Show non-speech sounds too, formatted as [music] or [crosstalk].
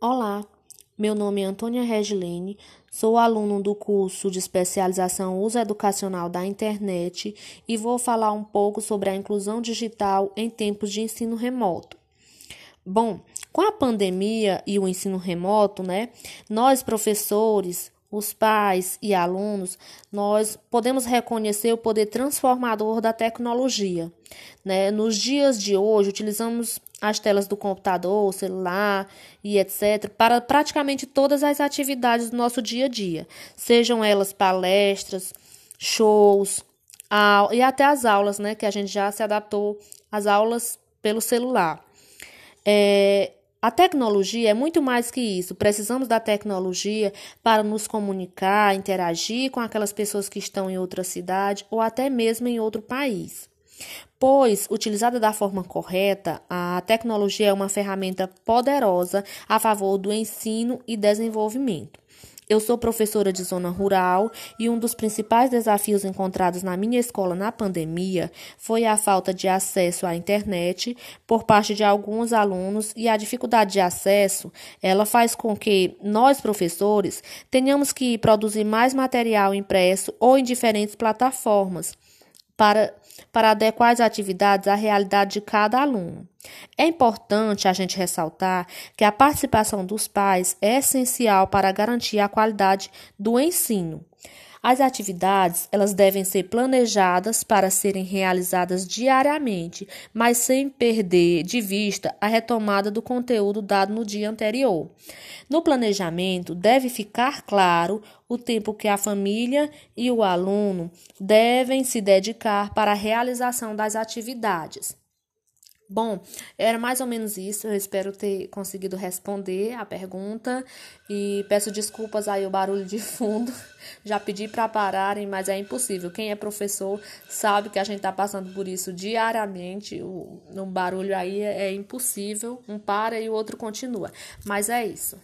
Olá, meu nome é Antônia Regilene, sou aluno do curso de especialização Uso Educacional da Internet e vou falar um pouco sobre a inclusão digital em tempos de ensino remoto. Bom, com a pandemia e o ensino remoto, né, nós professores, os pais e alunos, nós podemos reconhecer o poder transformador da tecnologia. Né? Nos dias de hoje, utilizamos as telas do computador, celular e etc., para praticamente todas as atividades do nosso dia a dia, sejam elas palestras, shows e até as aulas, né? Que a gente já se adaptou às aulas pelo celular. É, a tecnologia é muito mais que isso. Precisamos da tecnologia para nos comunicar, interagir com aquelas pessoas que estão em outra cidade ou até mesmo em outro país. Pois, utilizada da forma correta, a tecnologia é uma ferramenta poderosa a favor do ensino e desenvolvimento. Eu sou professora de zona rural e um dos principais desafios encontrados na minha escola na pandemia foi a falta de acesso à internet por parte de alguns alunos e a dificuldade de acesso, ela faz com que nós professores tenhamos que produzir mais material impresso ou em diferentes plataformas para, para adequar as atividades à realidade de cada aluno. É importante a gente ressaltar que a participação dos pais é essencial para garantir a qualidade do ensino. As atividades, elas devem ser planejadas para serem realizadas diariamente, mas sem perder de vista a retomada do conteúdo dado no dia anterior. No planejamento, deve ficar claro o tempo que a família e o aluno devem se dedicar para a realização das atividades. Bom, era mais ou menos isso. Eu espero ter conseguido responder a pergunta e peço desculpas aí o barulho de fundo. [laughs] Já pedi para pararem, mas é impossível. Quem é professor sabe que a gente está passando por isso diariamente. O, um barulho aí é, é impossível. Um para e o outro continua. Mas é isso.